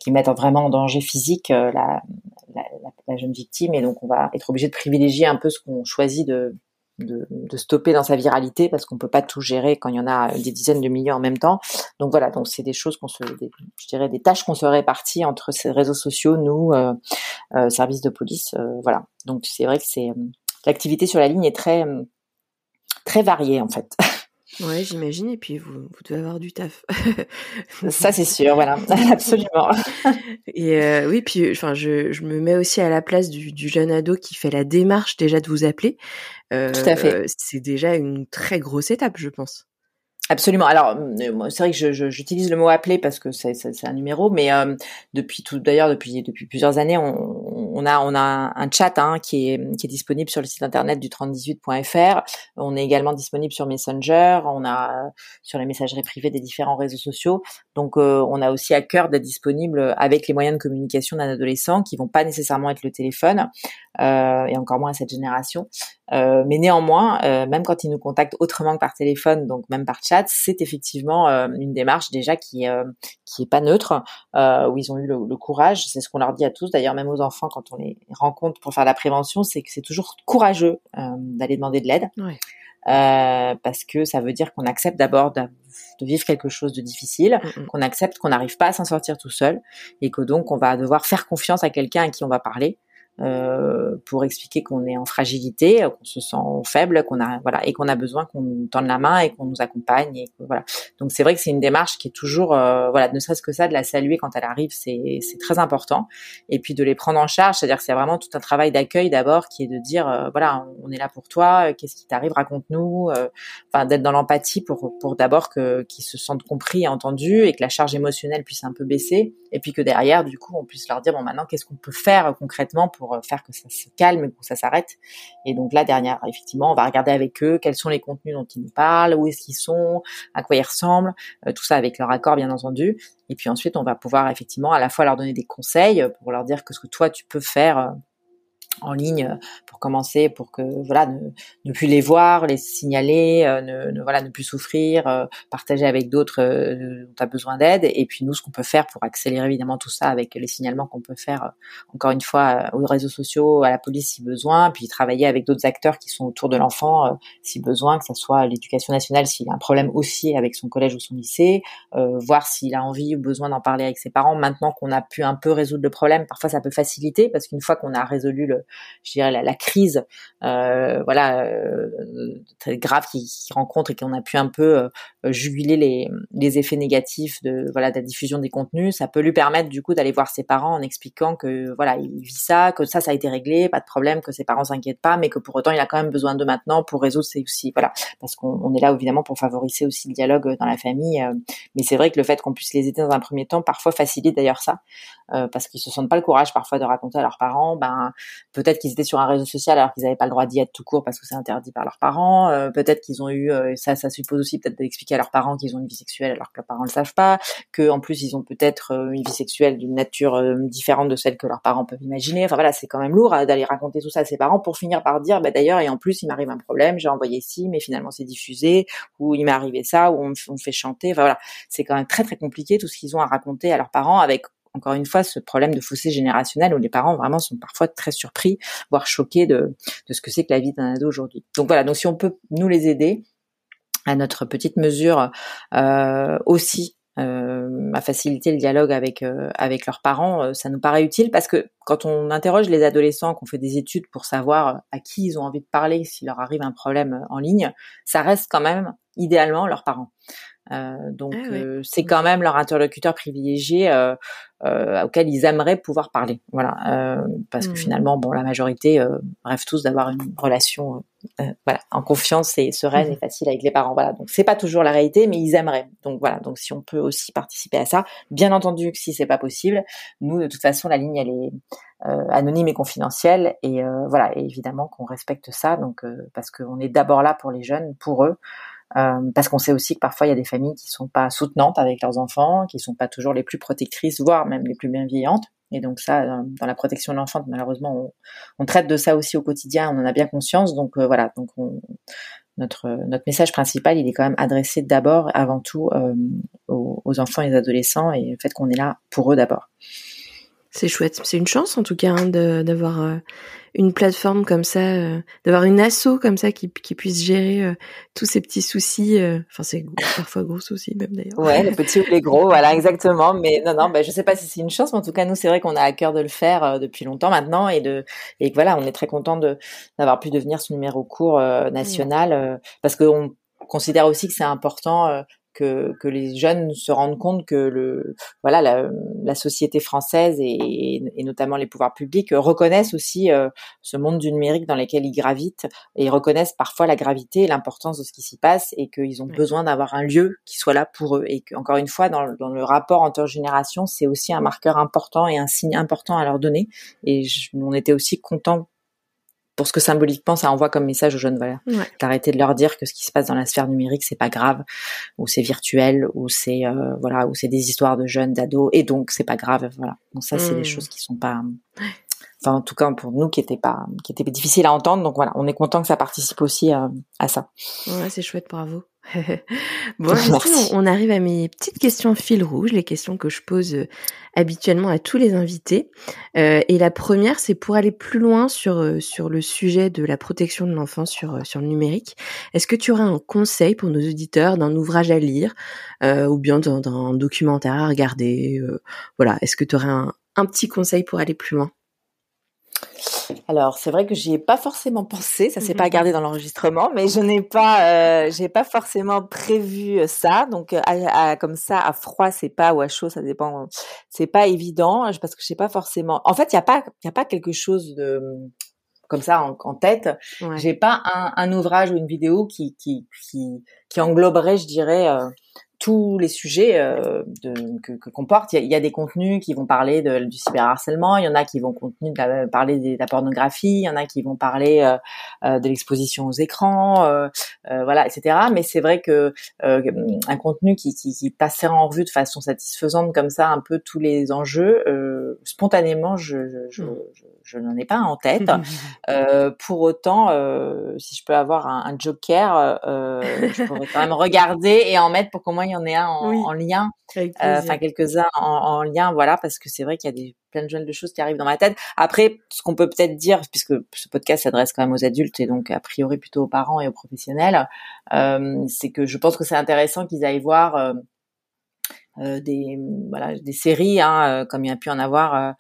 qui mettent vraiment en danger physique la, la, la, jeune victime et donc on va être obligé de privilégier un peu ce qu'on choisit de de, de, stopper dans sa viralité parce qu'on peut pas tout gérer quand il y en a des dizaines de milliers en même temps. Donc voilà, donc c'est des choses qu'on se, je dirais des tâches qu'on se répartit entre ces réseaux sociaux, nous, euh, euh, services de police, euh, voilà. Donc c'est vrai que c'est euh, l'activité sur la ligne est très très variée en fait. Ouais, j'imagine. Et puis, vous, vous devez avoir du taf. Ça, c'est sûr, voilà, absolument. Et euh, oui, puis, enfin, je, je me mets aussi à la place du, du jeune ado qui fait la démarche déjà de vous appeler. Euh, Tout à fait. C'est déjà une très grosse étape, je pense. Absolument. Alors, euh, c'est vrai que j'utilise le mot appeler parce que c'est un numéro, mais euh, depuis tout, d'ailleurs depuis depuis plusieurs années, on, on a on a un, chat hein, qui est qui est disponible sur le site internet du 3018.fr. On est également disponible sur Messenger. On a sur les messageries privées des différents réseaux sociaux. Donc, euh, on a aussi à cœur d'être disponible avec les moyens de communication d'un adolescent qui vont pas nécessairement être le téléphone et encore moins à cette génération. Euh, mais néanmoins, euh, même quand ils nous contactent autrement que par téléphone, donc même par chat, c'est effectivement euh, une démarche déjà qui qui est pas neutre, où ils ont eu le, courage. C'est ce qu'on leur dit à tous, d'ailleurs même aux enfants quand on les rencontre pour faire la prévention, c'est que c'est toujours courageux d'aller demander de l'aide. parce que ça veut dire qu'on accepte d'abord de, vivre quelque chose de difficile, mm, mm. qu'on accepte qu'on n'arrive pas à s'en sortir tout seul et que donc on va devoir faire confiance à quelqu'un à qui on va parler euh, pour expliquer qu'on est en fragilité, qu'on se sent faible, qu'on a voilà et qu'on a besoin qu'on nous tende la main et qu'on nous accompagne et voilà. Donc c'est vrai que c'est une démarche qui est toujours euh, voilà, ne serait-ce que ça de la saluer quand elle arrive, c'est c'est très important et puis de les prendre en charge, c'est-à-dire que c'est vraiment tout un travail d'accueil d'abord qui est de dire euh, voilà, on est là pour toi, qu'est-ce qui t'arrive, raconte-nous, enfin d'être dans l'empathie pour pour d'abord que qu'ils se sentent compris et entendus et que la charge émotionnelle puisse un peu baisser et puis que derrière du coup on puisse leur dire bon maintenant qu'est-ce qu'on peut faire concrètement pour euh, faire que ça se calme et que ça s'arrête? Et donc là, dernière, effectivement, on va regarder avec eux quels sont les contenus dont ils nous parlent, où est-ce qu'ils sont, à quoi ils ressemblent, euh, tout ça avec leur accord, bien entendu. Et puis ensuite, on va pouvoir effectivement à la fois leur donner des conseils pour leur dire que ce que toi tu peux faire euh, en ligne euh, pour commencer, pour que voilà ne, ne plus les voir, les signaler, euh, ne, voilà ne plus souffrir, euh, partager avec d'autres dont tu as besoin d'aide. Et puis nous, ce qu'on peut faire pour accélérer évidemment tout ça avec les signalements qu'on peut faire encore une fois aux réseaux sociaux, à la police si besoin, puis travailler avec d'autres acteurs qui sont autour de l'enfant si besoin, que ce soit l'éducation nationale s'il a un problème aussi avec son collège ou son lycée, voir s'il a envie ou besoin d'en parler avec ses parents. Maintenant qu'on a pu un peu résoudre le problème, parfois ça peut faciliter parce qu'une fois qu'on a résolu le, je dirais la, la crise euh, voilà euh, très grave qui, qui rencontre et qu'on a pu un peu euh, juguler les, les effets négatifs de voilà de la diffusion des contenus. Ça peut lui permettre du coup d'aller voir ses parents en expliquant que voilà il vit ça que ça ça a été réglé pas de problème que ses parents s'inquiètent pas mais que pour autant il a quand même besoin de maintenant pour résoudre ces soucis. Voilà. Parce qu'on est là évidemment pour favoriser aussi le dialogue dans la famille mais c'est vrai que le fait qu'on puisse les aider dans un premier temps parfois facilite d'ailleurs ça parce qu'ils se sentent pas le courage parfois de raconter à leurs parents ben peut-être qu'ils étaient sur un réseau social alors qu'ils n'avaient pas le droit d'y être tout court parce que c'est interdit par leurs parents. peut-être qu'ils ont eu ça, ça suppose aussi peut-être d'expliquer à leurs parents qu'ils ont une vie sexuelle alors que leurs parents ne le savent pas, que en plus ils ont peut-être une vie sexuelle d'une nature différente de celle que leurs parents peuvent imaginer. Enfin voilà, c'est quand même lourd d'aller raconter tout ça à ses parents pour finir par dire bah d'ailleurs et en plus il m'arrive un problème, j'ai envoyé ci mais finalement c'est diffusé ou il m'est arrivé ça ou on, me fait chanter. Enfin voilà, c'est quand même très très compliqué tout ce qu'ils ont à raconter à leurs parents avec encore une fois ce problème de fossé générationnel où les parents vraiment sont parfois très surpris, voire choqués de, de ce que c'est que la vie d'un ado aujourd'hui. Donc voilà, donc si on peut nous les aider à notre petite mesure euh, aussi euh, à faciliter le dialogue avec euh, avec leurs parents, ça nous paraît utile parce que quand on interroge les adolescents, qu'on fait des études pour savoir à qui ils ont envie de parler s'il leur arrive un problème en ligne, ça reste quand même idéalement leurs parents. Euh, donc ah c'est quand même leur interlocuteur privilégié euh, euh, auquel ils aimeraient pouvoir parler. Voilà, parce que mmh. finalement, bon, la majorité rêve tous d'avoir une relation, voilà, en confiance et sereine et mmh. facile avec les parents. Voilà, donc c'est pas toujours la réalité, mais ils aimeraient. Donc voilà, donc si on peut aussi participer à ça, bien entendu que si c'est pas possible, nous de toute façon la ligne elle est anonyme et confidentielle et voilà, et évidemment qu'on respecte ça. Donc parce qu'on est d'abord là pour les jeunes, pour eux. Euh, parce qu'on sait aussi que parfois il y a des familles qui sont pas soutenantes avec leurs enfants, qui sont pas toujours les plus protectrices, voire même les plus bienveillantes. Et donc ça, euh, dans la protection de l'enfant, malheureusement, on, traite de ça aussi au quotidien, on en a bien conscience. Donc euh, voilà, donc on, notre notre message principal, il est quand même adressé d'abord, avant tout, aux, aux, enfants et aux adolescents, et le fait qu'on est là pour eux d'abord. C'est chouette, c'est une chance en tout cas hein, d'avoir une plateforme comme ça, euh, d'avoir une asso comme ça qui, qui puisse gérer euh, tous ces petits soucis. Euh, enfin, c'est parfois gros soucis même d'ailleurs. Ouais, les petits ou les gros, voilà, exactement. Mais non, non, bah, je sais pas si c'est une chance, mais en tout cas, nous, c'est vrai qu'on a à cœur de le faire depuis longtemps maintenant et de et voilà, on est très content de d'avoir pu devenir ce numéro court national parce qu'on considère aussi que c'est important que, que les jeunes se rendent compte que le voilà la, la société française et, et, notamment les pouvoirs publics reconnaissent aussi euh, ce monde du numérique dans lequel ils gravitent et reconnaissent parfois la gravité et l'importance de ce qui s'y passe et qu'ils ont besoin d'avoir un lieu qui soit là pour eux. Et que encore une fois dans, dans le rapport entre générations c'est aussi un marqueur important et un signe important à leur donner. Et on était aussi content pour ce que symboliquement ça envoie comme message aux jeunes valeurs. D'arrêter de leur dire que ce qui se passe dans la sphère numérique c'est pas grave, ou c'est virtuel, ou c'est euh, voilà, ou c'est des histoires de jeunes, d'ados, et donc c'est pas grave, voilà. Donc ça c'est des mm. choses qui sont pas, enfin en tout cas pour nous qui étaient pas, qui étaient difficiles à entendre. Donc voilà, on est content que ça participe aussi à, à ça. Ouais, c'est chouette, bravo. bon, on arrive à mes petites questions fil rouge, les questions que je pose euh, habituellement à tous les invités. Euh, et la première, c'est pour aller plus loin sur euh, sur le sujet de la protection de l'enfant sur sur le numérique. Est-ce que tu aurais un conseil pour nos auditeurs d'un ouvrage à lire ou bien d'un documentaire à regarder Voilà, est-ce que tu aurais un, un petit conseil pour aller plus loin? Alors c'est vrai que j'y ai pas forcément pensé, ça s'est pas mhm. gardé dans l'enregistrement, mais je n'ai pas, euh, j'ai pas forcément prévu ça. Donc à, comme ça à froid c'est pas ou à chaud ça dépend, c'est pas évident parce que je sais pas forcément. En fait il y a pas, il y a pas quelque chose de comme ça en, tête. J'ai pas un, un, ouvrage ou une vidéo qui qui qui, qui engloberait, je dirais. Euh, tous les sujets euh, de, que, que, comporte. Il y, a, des contenus qui vont parler de, du cyberharcèlement, il y en a qui vont de parler de la pornographie, il y en a qui vont parler euh, euh, de l'exposition aux écrans, voilà, etc. Mais c'est vrai que un contenu qui, qui, qui passerait en revue de façon satisfaisante comme ça, un peu tous les enjeux, spontanément, je, je, je, hmm. je, n'en ai pas en tête. pour autant, si je peux avoir un, un joker, je pourrais quand même regarder et en mettre pour qu'au moins y en ait un en, lien, euh, enfin quelques-uns en, lien, voilà, parce que c'est vrai qu'il y a des plein de choses qui arrivent dans ma tête. Après, ce qu'on peut peut-être dire, puisque ce podcast s'adresse quand même aux adultes et donc a priori plutôt aux parents et aux professionnels, euh, c'est que je pense que c'est intéressant qu'ils aillent voir euh, des voilà des séries, hein, comme il y a pu en avoir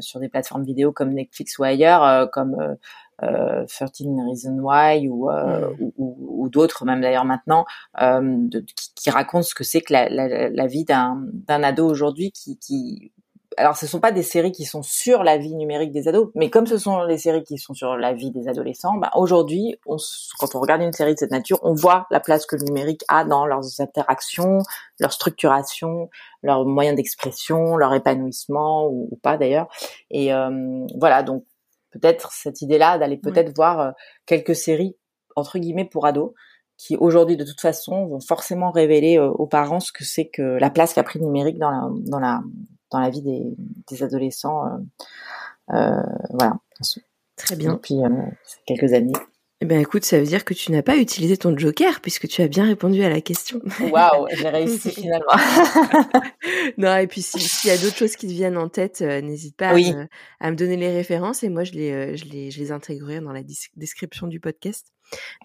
sur des plateformes vidéo comme Netflix ou ailleurs, comme euh, 13 Reasons Why ou, euh, mm. ou, ou, d'autres, même d'ailleurs maintenant, euh, de, qui, qui, racontent ce que c'est que la, la, la vie d'un ado aujourd'hui qui, qui alors ce sont pas des séries qui sont sur la vie numérique des ados, mais comme ce sont les séries qui sont sur la vie des adolescents, bah aujourd'hui, on, quand on regarde une série de cette nature, on voit la place que le numérique a dans leurs interactions, leur structuration, leurs moyens d'expression, leur épanouissement ou, pas d'ailleurs. Et euh, voilà, donc peut-être cette idée-là d'aller peut-être voir quelques séries entre guillemets pour ados qui aujourd'hui de toute façon vont forcément révéler aux parents ce que c'est que la place qu'a pris le numérique dans la dans la dans la vie des, des adolescents voilà. Très bien. Depuis quelques années eh ben écoute, ça veut dire que tu n'as pas utilisé ton joker puisque tu as bien répondu à la question. Waouh, j'ai réussi finalement. non, et puis s'il y a d'autres choses qui te viennent en tête, euh, n'hésite pas à, me, à, me, donner les références et moi je les, euh, je les, je les intégrerai dans la description du podcast,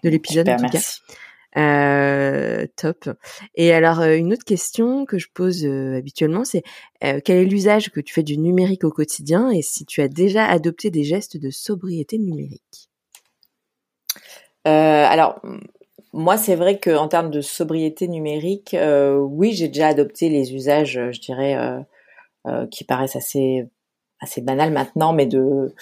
de l'épisode en tout merci. cas. Euh, top. Et alors euh, une autre question que je pose habituellement, c'est quel est l'usage que tu fais du numérique au quotidien et si tu as déjà adopté des gestes de sobriété numérique? Alors, moi, c'est vrai qu'en termes de sobriété numérique, euh, oui, j'ai déjà adopté les usages, je dirais, euh, qui paraissent assez assez banal maintenant, mais de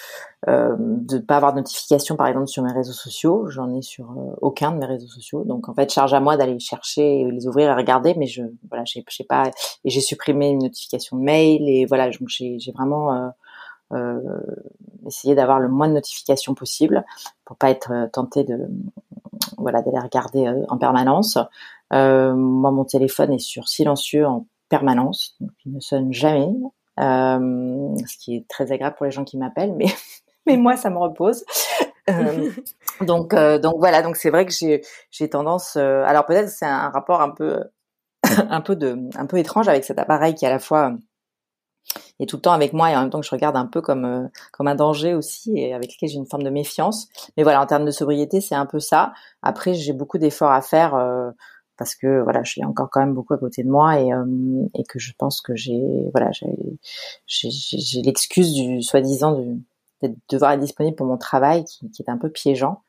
euh, de pas avoir de notification par exemple sur mes réseaux sociaux. J'en ai sur aucun de mes réseaux sociaux, donc en fait charge à moi d'aller chercher, les ouvrir et regarder, mais je voilà, j'ai pas et j'ai supprimé une notification de mail et voilà, j'ai j'ai vraiment euh, essayer d'avoir le moins de notifications possible pour pas être euh, tenté de voilà d'aller regarder euh, en permanence. moi, mon téléphone est sur silencieux en permanence, donc il ne sonne jamais, ce qui est très agréable pour les gens qui m'appellent, mais mais moi ça me repose. donc donc voilà, donc c'est vrai que j'ai j'ai tendance. alors peut-être c'est un rapport un peu un peu de un peu étrange avec cet appareil qui à la fois est tout le temps avec moi et en même temps que je regarde un peu comme euh, comme un danger aussi et avec lequel j'ai une forme de méfiance. Mais voilà, en termes de sobriété, c'est un peu ça. Après, j'ai beaucoup d'efforts à faire euh, parce que voilà, je suis encore quand même beaucoup à côté de moi et euh, et que je pense que j'ai voilà, j'ai l'excuse du soi-disant de devoir être disponible pour mon travail qui, qui est un peu piégeant.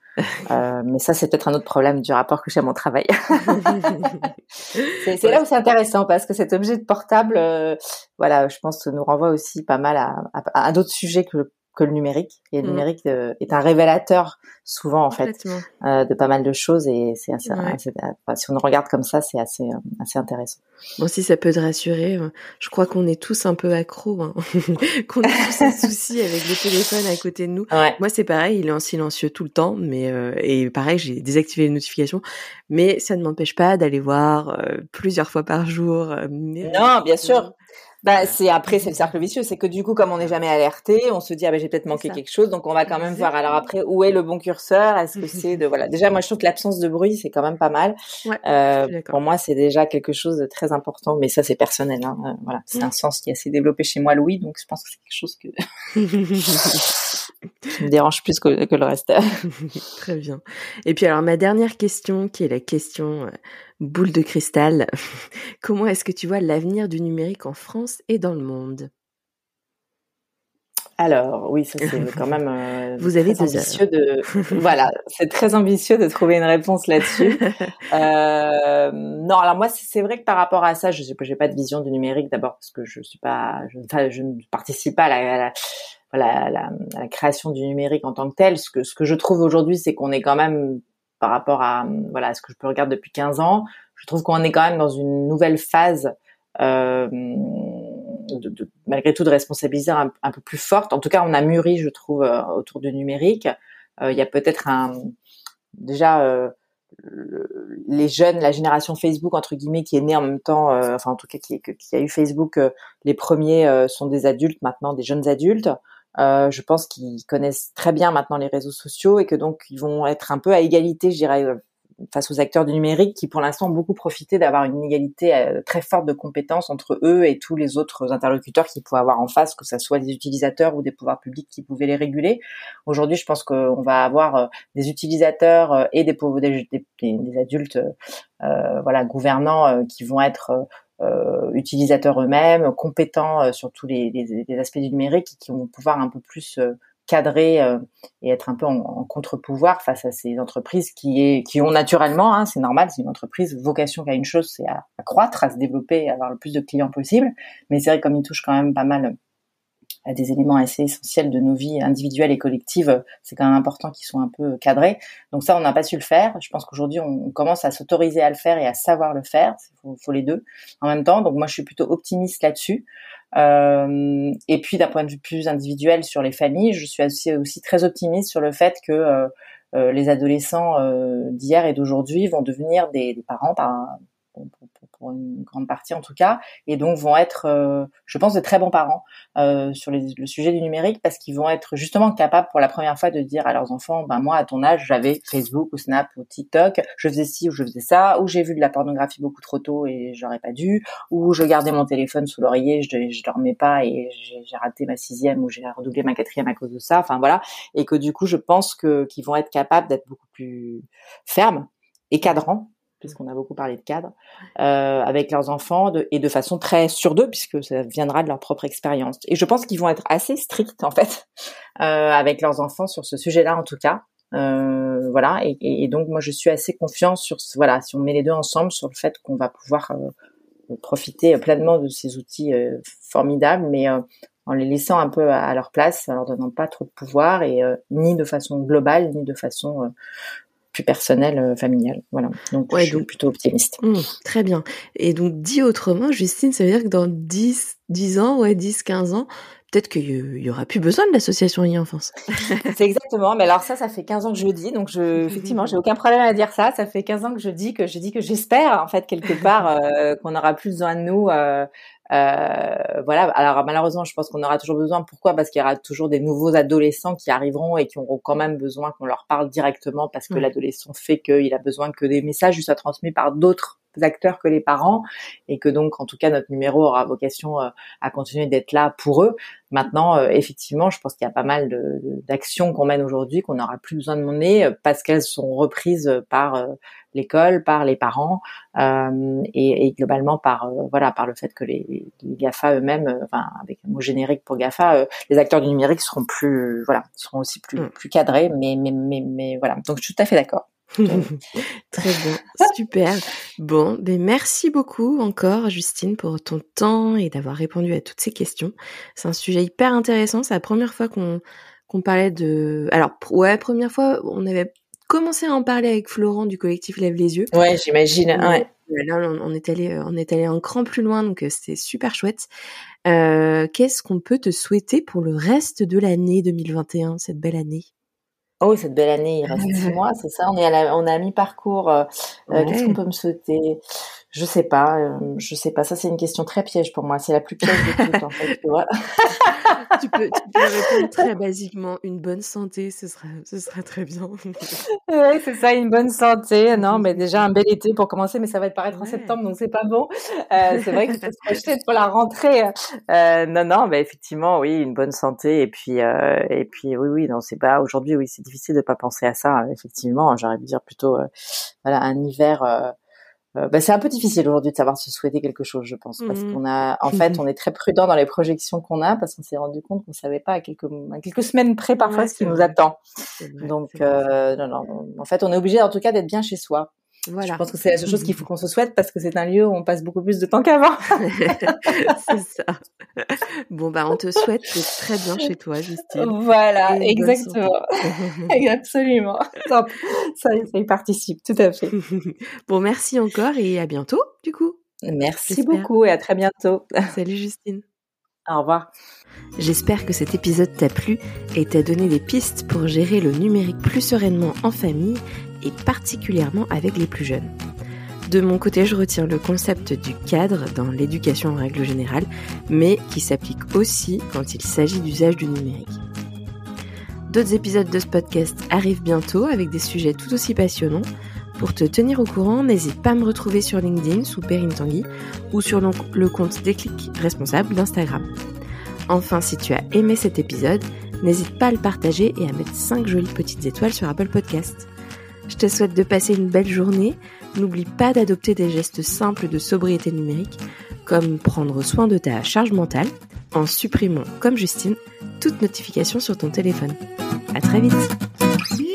Euh, mais ça, c'est peut-être un autre problème du rapport que j'ai à mon travail. c'est là où c'est intéressant parce que cet objet de portable, euh, voilà, je pense, nous renvoie aussi pas mal à, à, à d'autres sujets que que le numérique. Et le mm. numérique euh, est un révélateur souvent en fait euh, de pas mal de choses et c'est assez, si on le regarde comme ça, c'est assez euh, assez intéressant. Bon, si ça peut te rassurer, je crois qu'on est tous un peu accros, hein. qu'on a tous un souci avec le téléphone à côté de nous. Moi, c'est pareil, il est en silencieux tout le temps, mais et pareil, j'ai désactivé les notifications, mais ça ne m'empêche pas d'aller voir plusieurs fois par jour. non, bien sûr. Bah, c'est après c'est le cercle vicieux, c'est que du coup comme on n'est jamais alerté, on se dit ah ben j'ai peut-être manqué quelque chose, donc on va quand même voir. Alors après où est le bon curseur? Est-ce que c'est de voilà déjà moi je trouve que l'absence de bruit c'est quand même pas mal. euh, pour moi c'est déjà quelque chose de très important, mais ça c'est personnel. Hein. Euh, voilà, c'est un sens qui est assez développé chez moi Louis, donc je pense que c'est quelque chose que qui me dérange plus que, que le reste. très bien. Et puis alors ma dernière question qui est la question euh, boule de cristal, comment est-ce que tu vois l'avenir du numérique en France et dans le monde? Alors oui, ça c'est quand même euh, vous avez ambitieux de voilà, c'est très ambitieux de trouver une réponse là-dessus. euh, non, alors moi c'est vrai que par rapport à ça, je sais pas, de vision du numérique d'abord parce que je suis pas, je, je ne participe pas à la, à la, la, création du numérique en tant que tel. Ce que ce que je trouve aujourd'hui, c'est qu'on est quand même par rapport à voilà ce que je peux regarder depuis 15 ans. Je trouve qu'on est quand même dans une nouvelle phase, euh, de, de, malgré tout, de responsabiliser un, peu plus forte. En tout cas, on a mûri, je trouve, euh, autour du numérique. Euh, il y a peut-être un déjà euh, les jeunes, la génération Facebook entre guillemets qui est née en même temps, enfin en tout cas qui, qui a eu Facebook, les premiers sont des adultes maintenant, des jeunes adultes. Euh, je pense qu'ils connaissent très bien maintenant les réseaux sociaux et que donc ils vont être un peu à égalité, je dirais, euh, face aux acteurs du numérique qui pour l'instant ont beaucoup profité d'avoir une égalité euh, très forte de compétences entre eux et tous les autres interlocuteurs qu'ils pouvaient avoir en face, que ce soit des utilisateurs ou des pouvoirs publics qui pouvaient les réguler. Aujourd'hui, je pense qu'on va avoir des utilisateurs et des, des, des adultes, euh, voilà, gouvernants qui vont être euh, utilisateurs eux-mêmes, compétents euh, sur tous les, les, aspects du numérique, qui vont pouvoir un peu plus euh, cadrer et être un peu en, contre-pouvoir face à ces entreprises qui, est, qui ont naturellement, hein, c'est normal, c'est une entreprise, vocation qu'à une chose, c'est à, à, croître, à se développer, à avoir le plus de clients possible. Mais c'est vrai comme il touche quand même pas mal à des éléments assez essentiels de nos vies individuelles et collectives, c'est quand même important qu'ils soient un peu cadrés. Donc ça, on n'a pas su le faire. Je pense qu'aujourd'hui, on commence à s'autoriser à le faire et à savoir le faire. Il faut, les deux en même temps. Donc moi, je suis plutôt optimiste là-dessus. Euh, et puis d'un point de vue plus individuel sur les familles, je suis aussi, très optimiste sur le fait que euh, euh les adolescents euh, d'hier et d'aujourd'hui vont devenir des, des parents par, pour une grande partie en tout cas, et donc vont être, euh, je pense, de très bons parents euh, sur les, le sujet du numérique parce qu'ils vont être justement capables pour la première fois de dire à leurs enfants, ben moi à ton âge j'avais Facebook ou Snap ou TikTok, je faisais ci ou je faisais ça, ou j'ai vu de la pornographie beaucoup trop tôt et j'aurais pas dû, ou je gardais mon téléphone sous l'oreiller, je, je dormais pas et j'ai raté ma sixième ou j'ai redoublé ma quatrième à cause de ça, enfin voilà, et que du coup je pense que qu'ils vont être capables d'être beaucoup plus fermes et cadrants puisqu'on a beaucoup parlé de cadre, euh, avec leurs enfants de, et de façon très sur d'eux, puisque ça viendra de leur propre expérience. Et je pense qu'ils vont être assez stricts en fait euh, avec leurs enfants sur ce sujet-là en tout cas. Euh, voilà. Et, donc moi je suis assez confiante sur voilà si on met les deux ensemble sur le fait qu'on va pouvoir euh, profiter pleinement de ces outils euh, formidables, mais euh, en les laissant un peu à, leur place, en leur donnant pas trop de pouvoir et ni de façon globale ni de façon plus personnel, euh, familial. Voilà. Donc, je suis plutôt optimiste. Mmh, très bien. Et donc, dit autrement, Justine, ça veut dire que dans 10, 10 ans, ouais, 10, 15 ans, peut-être qu'il y aura plus besoin de l'association e-enfance. c'est exactement. Mais alors ça, ça fait 15 ans que je le dis. Donc, je, effectivement, j'ai aucun problème à dire ça. Ça fait 15 ans que je dis que je dis que j'espère, en fait, quelque part, euh, qu'on aura plus besoin de nous, euh, euh, voilà. Alors malheureusement, je pense qu'on aura toujours besoin. Pourquoi? Parce qu'il y aura toujours des nouveaux adolescents qui arriveront et qui auront quand même besoin qu'on leur parle directement parce que l'adolescent fait qu'il a besoin que des messages lui soient transmis par d'autres acteurs que les parents et que donc en tout cas notre numéro aura vocation euh, à continuer d'être là pour eux. Maintenant, euh, effectivement, je pense qu'il y a pas mal d'actions qu'on mène aujourd'hui qu'on n'aura plus besoin de mener parce qu'elles sont reprises par l'école, par les parents et, et, globalement par voilà par le fait que les, les Gafa eux-mêmes, enfin avec un mot générique pour Gafa, les acteurs du numérique seront plus voilà seront aussi plus mm. plus cadrés, mais mais mais mais voilà. Donc je suis tout à fait d'accord. Très bien, super. Bon, ben merci beaucoup encore Justine pour ton temps et d'avoir répondu à toutes ces questions. C'est un sujet hyper intéressant. C'est la première fois qu'on qu'on parlait de. Alors ouais, première fois, on avait commencé à en parler avec Florent du collectif Lève les yeux. Ouais, j'imagine. Ouais. Là, on, est allé, euh, on est allé un cran plus loin, donc euh, c'était super chouette. Euh, Qu'est-ce qu'on peut te souhaiter pour le reste de l'année 2021, cette belle année? Oh, cette belle année, il reste six mois, c'est ça? On est à on a mi-parcours. Euh, qu'est-ce qu'on peut me souhaiter? Je sais pas, euh, je sais pas. Ça, c'est une question très piège pour moi. C'est la plus piège de toutes, en fait. Tu, vois tu, peux, tu peux répondre très basiquement une bonne santé, ce sera, ce sera très bien. oui, c'est ça, une bonne santé. Non, mais déjà un bel été pour commencer, mais ça va être paraître en septembre, donc c'est pas bon. Euh, c'est vrai que faut se projeter pour la rentrée. Euh, non, non, mais effectivement, oui, une bonne santé. Et puis, euh, et puis, oui, oui, non, c'est pas aujourd'hui. Oui, c'est difficile de pas penser à ça. Effectivement, j'aurais pu dire plutôt, voilà, un hiver euh, bah, c'est un peu difficile aujourd'hui de savoir se souhaiter quelque chose, je pense, parce mmh qu'on a, en fait, on est très prudent dans les projections qu'on a, parce qu'on s'est rendu compte qu'on savait pas à quelques, à quelques semaines près parfois ce qui nous attend. Donc, euh, non, non, en fait, on est obligé, en tout cas, d'être bien chez soi. Voilà. Je pense que c'est la seule chose qu'il faut qu'on se souhaite parce que c'est un lieu où on passe beaucoup plus de temps qu'avant. c'est ça. Bon, bah, on te souhaite très bien chez toi, Justine. Voilà, exactement. Absolument. Ça, ça y participe, tout à fait. bon, merci encore et à bientôt, du coup. Merci beaucoup et à très bientôt. Salut, Justine. Au revoir. J'espère que cet épisode t'a plu et t'a donné des pistes pour gérer le numérique plus sereinement en famille et particulièrement avec les plus jeunes. De mon côté, je retiens le concept du cadre dans l'éducation en règle générale, mais qui s'applique aussi quand il s'agit d'usage du numérique. D'autres épisodes de ce podcast arrivent bientôt avec des sujets tout aussi passionnants. Pour te tenir au courant, n'hésite pas à me retrouver sur LinkedIn sous Perrine Tanguy ou sur le compte Déclic responsable d'Instagram. Enfin, si tu as aimé cet épisode, n'hésite pas à le partager et à mettre 5 jolies petites étoiles sur Apple Podcast. Je te souhaite de passer une belle journée. N'oublie pas d'adopter des gestes simples de sobriété numérique, comme prendre soin de ta charge mentale en supprimant, comme Justine, toute notification sur ton téléphone. À très vite!